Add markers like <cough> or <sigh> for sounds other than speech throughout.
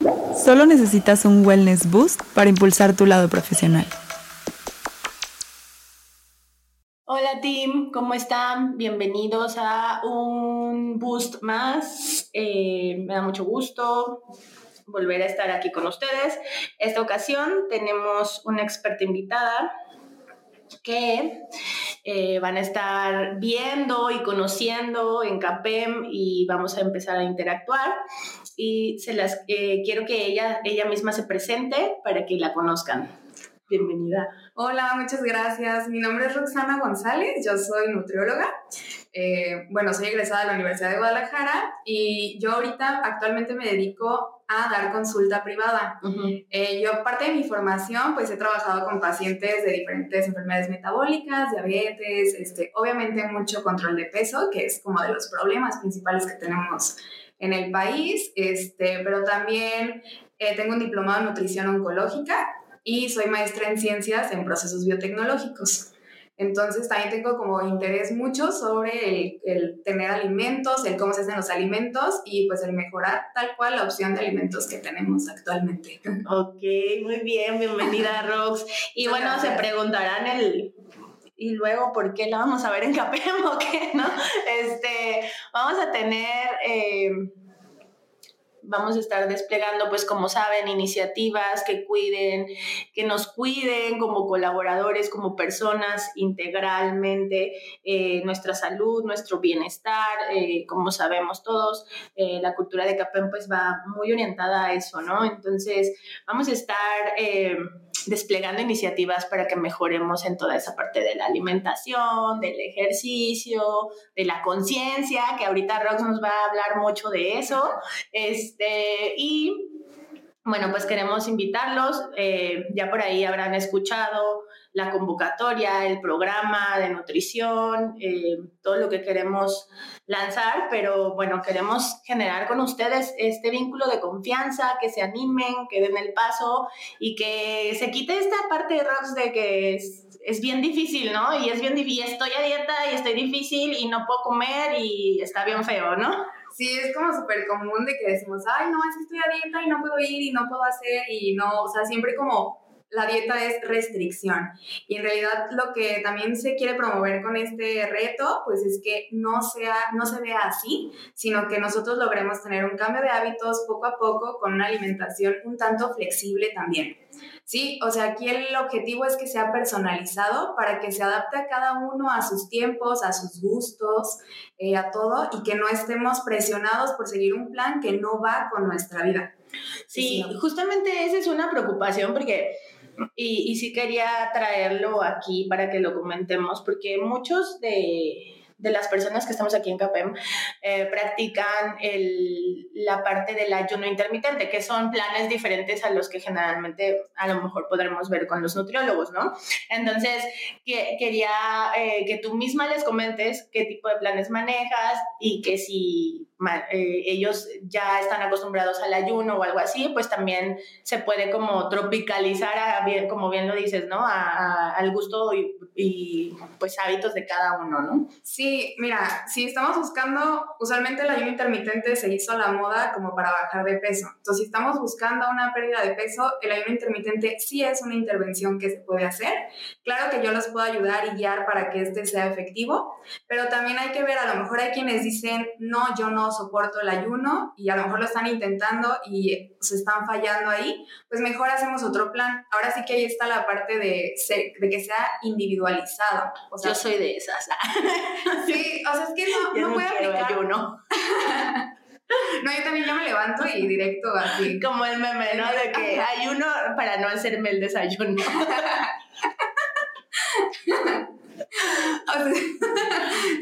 Solo necesitas un wellness boost para impulsar tu lado profesional. Hola team, ¿cómo están? Bienvenidos a un boost más. Eh, me da mucho gusto volver a estar aquí con ustedes. Esta ocasión tenemos una experta invitada que eh, van a estar viendo y conociendo en CAPEM y vamos a empezar a interactuar. Y se las eh, quiero que ella, ella misma se presente para que la conozcan. Bienvenida. Hola, muchas gracias. Mi nombre es Roxana González, yo soy nutrióloga. Eh, bueno, soy egresada de la Universidad de Guadalajara y yo ahorita actualmente me dedico a dar consulta privada. Eh, yo, parte de mi formación, pues he trabajado con pacientes de diferentes enfermedades metabólicas, diabetes, este, obviamente mucho control de peso, que es como de los problemas principales que tenemos en el país, este, pero también eh, tengo un diplomado en nutrición oncológica y soy maestra en ciencias en procesos biotecnológicos. Entonces también tengo como interés mucho sobre el, tener alimentos, el cómo se hacen los alimentos y pues el mejorar tal cual la opción de alimentos que tenemos actualmente. <laughs> Ok, muy bien, bienvenida <laughs> Rox. Y bueno, se preguntarán el, y luego por qué la vamos a ver en Capem <laughs> o qué, ¿no? Este, vamos a tener... Eh, vamos a estar desplegando, pues como saben, iniciativas que cuiden, que nos cuiden como colaboradores, como personas integralmente, eh, nuestra salud, nuestro bienestar, eh, como sabemos todos, eh, la cultura de CAPEM pues va muy orientada a eso, ¿no? Entonces, vamos a estar desplegando iniciativas para que mejoremos en toda esa parte de la alimentación, del ejercicio, de la conciencia, que ahorita Rox nos va a hablar mucho de eso. Este, y bueno, pues queremos invitarlos, eh, ya por ahí habrán escuchado la convocatoria, el programa de nutrición, eh, todo lo que queremos lanzar, pero bueno, queremos generar con ustedes este vínculo de confianza, que se animen, que den el paso y que se quite esta parte de Rox de que es, es bien difícil, ¿no? Y es bien difícil, estoy a dieta y estoy difícil y no puedo comer y está bien feo, ¿no? Sí, es como súper común de que decimos, ay, no, es que estoy a dieta y no puedo ir y no puedo hacer y no, o sea, siempre como la dieta es restricción. Y en realidad lo que también se quiere promover con este reto, pues es que no, sea, no se vea así, sino que nosotros logremos tener un cambio de hábitos poco a poco con una alimentación un tanto flexible también. Sí, o sea, aquí el objetivo es que sea personalizado para que se adapte a cada uno, a sus tiempos, a sus gustos, eh, a todo, y que no estemos presionados por seguir un plan que no va con nuestra vida. Sí, justamente esa es una preocupación porque y, sí quería traerlo aquí para que lo comentemos, porque muchos de, de las personas que estamos aquí en CAPEM eh, practican la parte del ayuno intermitente, que son planes diferentes a los que generalmente a lo mejor podremos ver con los nutriólogos, ¿no? Entonces, que, quería eh, que tú misma les comentes qué tipo de planes manejas y que si eh, ellos ya están acostumbrados al ayuno o algo así, pues también se puede como tropicalizar, a, como bien lo dices, ¿no? A, al gusto y, y, pues hábitos de cada uno, ¿no? Sí, mira, si estamos buscando, usualmente el ayuno intermitente se hizo a la moda como para bajar de peso. Entonces, si estamos buscando una pérdida de peso, el ayuno intermitente sí es una intervención que se puede hacer. Claro que yo los puedo ayudar y guiar para que este sea efectivo, pero también hay que ver, a lo mejor hay quienes dicen, no, yo no soporto el ayuno y a lo mejor lo están intentando y se están fallando ahí, pues mejor hacemos otro plan. Ahora sí que ahí está la parte de, de que sea individualizado. O sea, yo soy de esas. <laughs> sí, o sea, es que no, <laughs> no puede aplicar. Ayuno. <laughs> No, yo también yo me levanto y directo así. Como el meme, ¿no? De que ayuno para no hacerme el desayuno.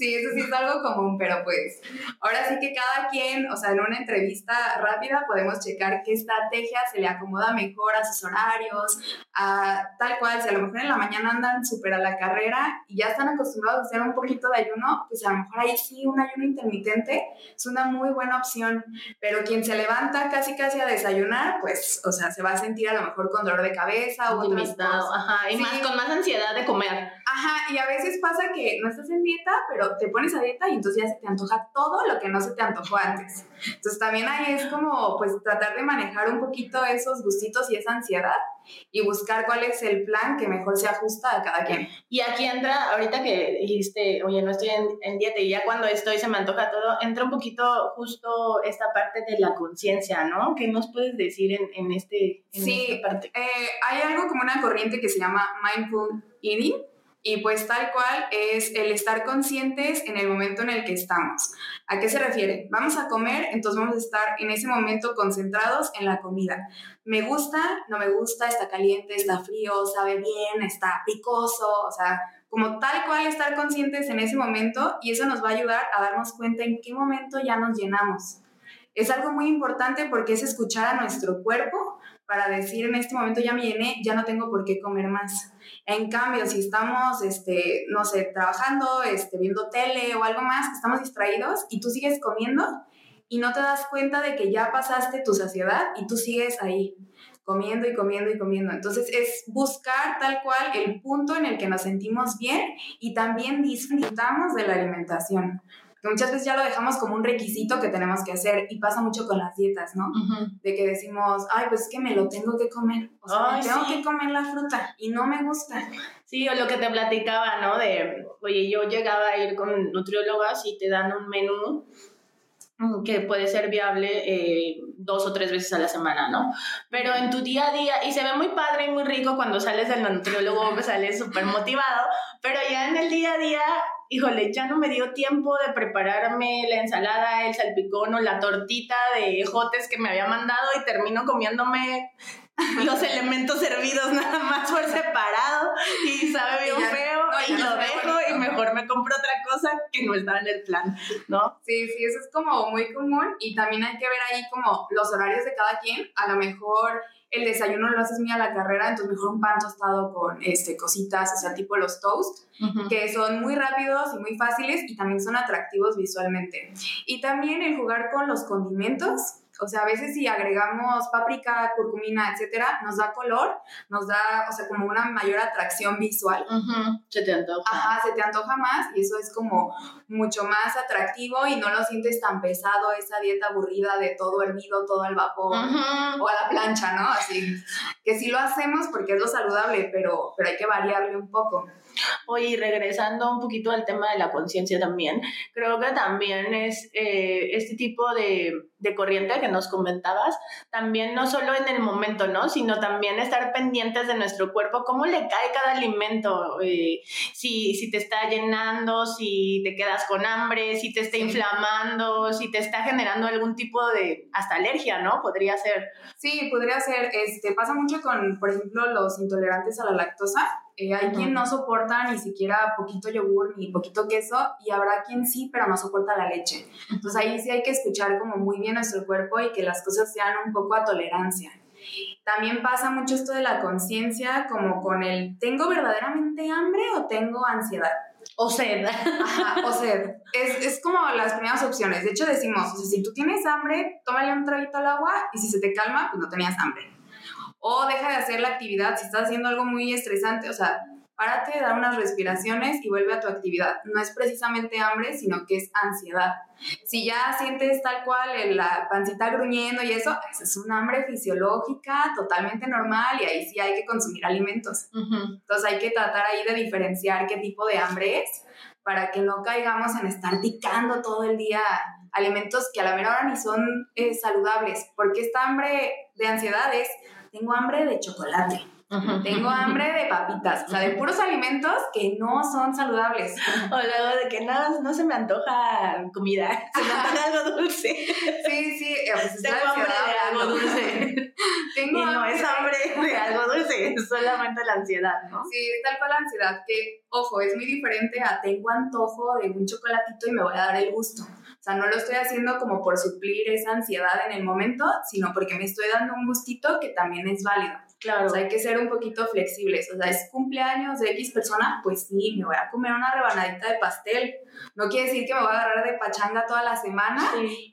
Sí, eso sí es algo común, pero pues ahora sí que cada quien, o sea, en una entrevista rápida podemos checar qué estrategia se le acomoda mejor a sus horarios, a tal cual, si a lo mejor en la mañana andan súper a la carrera y ya están acostumbrados a hacer un poquito de ayuno, pues a lo mejor ahí sí un ayuno intermitente es una muy buena opción, pero quien se levanta casi casi a desayunar, pues, o sea, se va a sentir a lo mejor con dolor de cabeza o otras Ajá, y más con más ansiedad de comer. Ajá, y a veces pasa que no estás en dieta, pero te pones a dieta y entonces ya se te antoja todo lo que no se te antojó antes. Entonces también ahí es como pues tratar de manejar un poquito esos gustitos y esa ansiedad y buscar cuál es el plan que mejor se ajusta a cada quien. Y aquí entra, ahorita que dijiste, oye, no estoy en, dieta y ya cuando estoy se me antoja todo, entra un poquito justo esta parte de la conciencia, ¿no? ¿Qué nos puedes decir en, en este en sí, esta parte? Eh, hay algo como una corriente que se llama mindful eating y pues tal cual es el estar conscientes en el momento en el que estamos. ¿A qué se refiere? Vamos a comer, entonces vamos a estar en ese momento concentrados en la comida. Me gusta, no me gusta, está caliente, está frío, sabe bien, está picoso, o sea, como tal cual estar conscientes en ese momento y eso nos va a ayudar a darnos cuenta en qué momento ya nos llenamos. Es algo muy importante porque es escuchar a nuestro cuerpo para decir en este momento ya me llené, ya no tengo por qué comer más. En cambio, si estamos, este, no sé, trabajando, este, viendo tele o algo más, estamos distraídos y tú sigues comiendo y no te das cuenta de que ya pasaste tu saciedad y tú sigues ahí comiendo y comiendo y comiendo. Entonces es buscar tal cual el punto en el que nos sentimos bien y también disfrutamos de la alimentación muchas veces ya lo dejamos como un requisito que tenemos que hacer y pasa mucho con las dietas, ¿no? De que decimos, ay, pues es que me lo tengo que comer, o sea, tengo que comer la fruta y no me gusta. Sí, o lo que te platicaba, ¿no? De, oye, yo llegaba a ir con nutriólogas y te dan un menú que puede ser viable eh, dos o tres veces a la semana, ¿no? Pero en tu día a día, y se ve muy padre y muy rico cuando sales del nutriólogo, <laughs> sales súper motivado, pero ya en el día a día híjole, ya no me dio tiempo de prepararme la ensalada, el salpicón o la tortita de ejotes que me había mandado y termino comiéndome <laughs> los elementos servidos nada más por separado y sabe bien feo y lo dejo y mejor me compro otra cosa que no estaba en el plan, ¿no? Sí, sí, eso es como muy común y también hay que ver ahí como los horarios de cada quien, a lo mejor el desayuno lo haces muy a la carrera, entonces mejor un pan tostado con este, cositas, o sea, tipo los toast, que son muy rápidos y muy fáciles y también son atractivos visualmente. Y también el jugar con los condimentos, o sea, a veces si agregamos páprica, curcumina, etcétera, nos da color, nos da, o sea, como una mayor atracción visual. Se te antoja. Ajá, se te antoja más y eso es como mucho más atractivo y no lo sientes tan pesado, esa dieta aburrida de todo hervido, todo al vapor o a la plancha, ¿no? Así que sí lo hacemos porque es lo saludable, pero, pero hay que variarle un poco. Oye, regresando un poquito al tema de la conciencia también, creo que también es eh, este tipo de, de, corriente que nos comentabas, también no solo en el momento, ¿no? Sino también estar pendientes de nuestro cuerpo, cómo le cae cada alimento, eh, si, si te está llenando, si te quedas con hambre, si te está inflamando, si te está generando algún tipo de, hasta alergia, ¿no? Podría ser. Sí, podría ser, este, pasa mucho con, por ejemplo, los intolerantes a la lactosa eh, hay quien no soporta ni siquiera poquito yogur ni poquito queso y habrá quien sí, pero no soporta la leche. Entonces ahí sí hay que escuchar como muy bien nuestro cuerpo y que las cosas sean un poco a tolerancia. También pasa mucho esto de la conciencia como con el ¿tengo verdaderamente hambre o tengo ansiedad? O sed. Ajá, o sed. Es, es, como las primeras opciones. De hecho decimos, o sea, si tú tienes hambre, tómale un traguito al agua y si se te calma, pues no tenías hambre o deja de hacer la actividad si estás haciendo algo muy estresante, o sea, párate, da unas respiraciones y vuelve a tu actividad. No es precisamente hambre, sino que es ansiedad. Si ya sientes tal cual la pancita gruñendo y eso, esa es una hambre fisiológica totalmente normal y ahí sí hay que consumir alimentos. Entonces hay que tratar ahí de diferenciar qué tipo de hambre es para que no caigamos en estar picando todo el día alimentos que a la mera hora ni son eh, saludables, porque esta hambre de ansiedad es tengo hambre de chocolate. Tengo hambre de papitas, o sea, de puros alimentos que no son saludables. <laughs> O luego de que no, no se me antoja comida, <laughs> se me antoja algo dulce. Sí, sí, eh, pues tengo hambre de algo dulce. <laughs> tengo y no es hambre de algo dulce, es solamente la ansiedad, ¿no? Sí, es tal cual la ansiedad, que, ojo, es muy diferente a tengo antojo de un chocolatito y me voy a dar el gusto. O sea, no lo estoy haciendo como por suplir esa ansiedad en el momento, sino porque me estoy dando un gustito que también es válido. Claro. O sea, hay que ser un poquito flexibles. O sea, es cumpleaños de X persona, pues sí, me voy a comer una rebanadita de pastel. No quiere decir que me voy a agarrar de pachanga toda la semana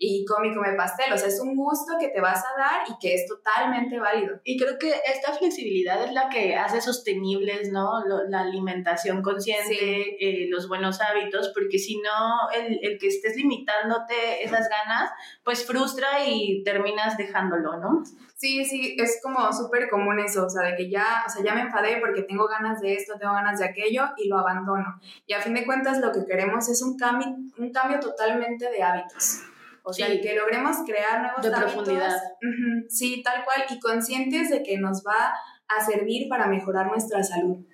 y come y come pastel. O sea, es un gusto que te vas a dar y que es totalmente válido. Y creo que esta flexibilidad es la que hace sostenibles, ¿no? la alimentación consciente, eh, los buenos hábitos, porque si no, el, el que estés limitándote esas ganas, pues frustra y terminas dejándolo, ¿no? Sí, sí, es como súper común eso, o sea, de que ya, o sea, ya me enfadé porque tengo ganas de esto, tengo ganas de aquello y lo abandono. Y a fin de cuentas lo que queremos es un cambio, un cambio totalmente de hábitos. O sea, que logremos crear nuevos de hábitos. profundidad. sí, tal cual, y conscientes de que nos va a servir para mejorar nuestra salud.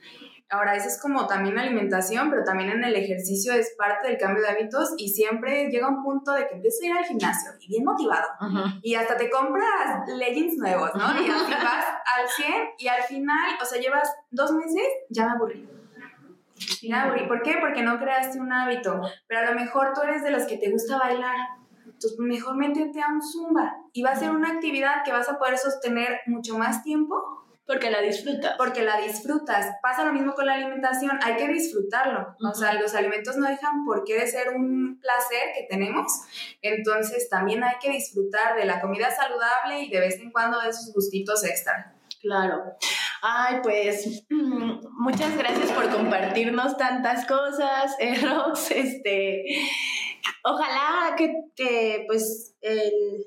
Ahora, eso es como también alimentación, pero también en el ejercicio es parte del cambio de hábitos y siempre llega un punto de que empiezas a ir al gimnasio y bien motivado y hasta te compras leggings nuevos, ¿no? Y así vas al 100 y al final, o sea, llevas dos meses, ya me aburrí. Ya me aburrí. ¿Por qué? Porque no creaste un hábito, pero a lo mejor tú eres de los que te gusta bailar. Entonces, mejor métete a un zumba y va a ser una actividad que vas a poder sostener mucho más tiempo porque la disfrutas. Porque la disfrutas. Pasa lo mismo con la alimentación, hay que disfrutarlo. O sea, los alimentos no dejan por qué de ser un placer que tenemos. Entonces también hay que disfrutar de la comida saludable y de vez en cuando de esos gustitos extra. Claro. Ay, pues <clears throat> muchas gracias por compartirnos tantas cosas, <laughs> eh, Rox. Este, ojalá que, pues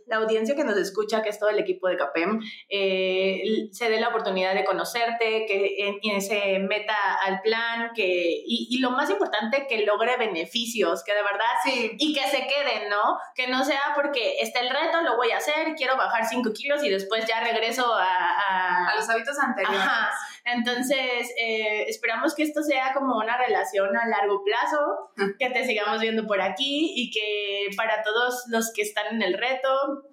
la audiencia que nos escucha, que es todo el equipo de CAPEM, eh, se dé la oportunidad de conocerte, que se meta al plan, que, y, lo más importante, que logre beneficios, que de verdad, sí. y que se queden, ¿no? Que no sea porque está el reto, lo voy a hacer, quiero bajar 5 kilos y después ya regreso a... A, los hábitos anteriores. Ajá. Entonces, eh, esperamos que esto sea como una relación a largo plazo, que te sigamos viendo por aquí y que para todos los que están en el reto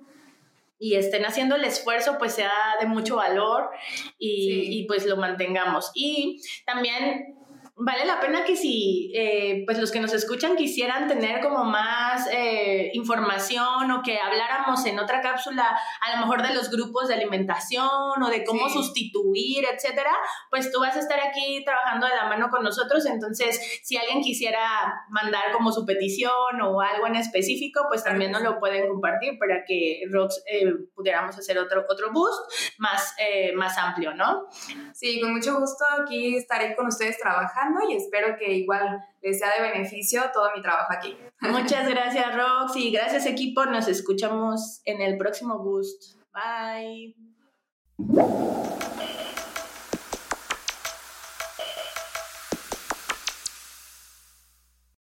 y estén haciendo el esfuerzo, pues sea de mucho valor y, y pues lo mantengamos. Y también vale la pena que si eh, pues los que nos escuchan quisieran tener como más eh, información o que habláramos en otra cápsula a lo mejor de los grupos de alimentación o de cómo sustituir, etcétera, pues tú vas a estar aquí trabajando de la mano con nosotros. Entonces, si alguien quisiera mandar como su petición o algo en específico, pues también nos lo pueden compartir para que Rox eh, pudiéramos hacer otro, otro boost más, más amplio, ¿no? Sí, con mucho gusto aquí estaré con ustedes trabajando y espero que igual les sea de beneficio todo mi trabajo aquí. Muchas <laughs> gracias, Rox, y gracias, equipo. Nos escuchamos en el próximo Boost. Bye.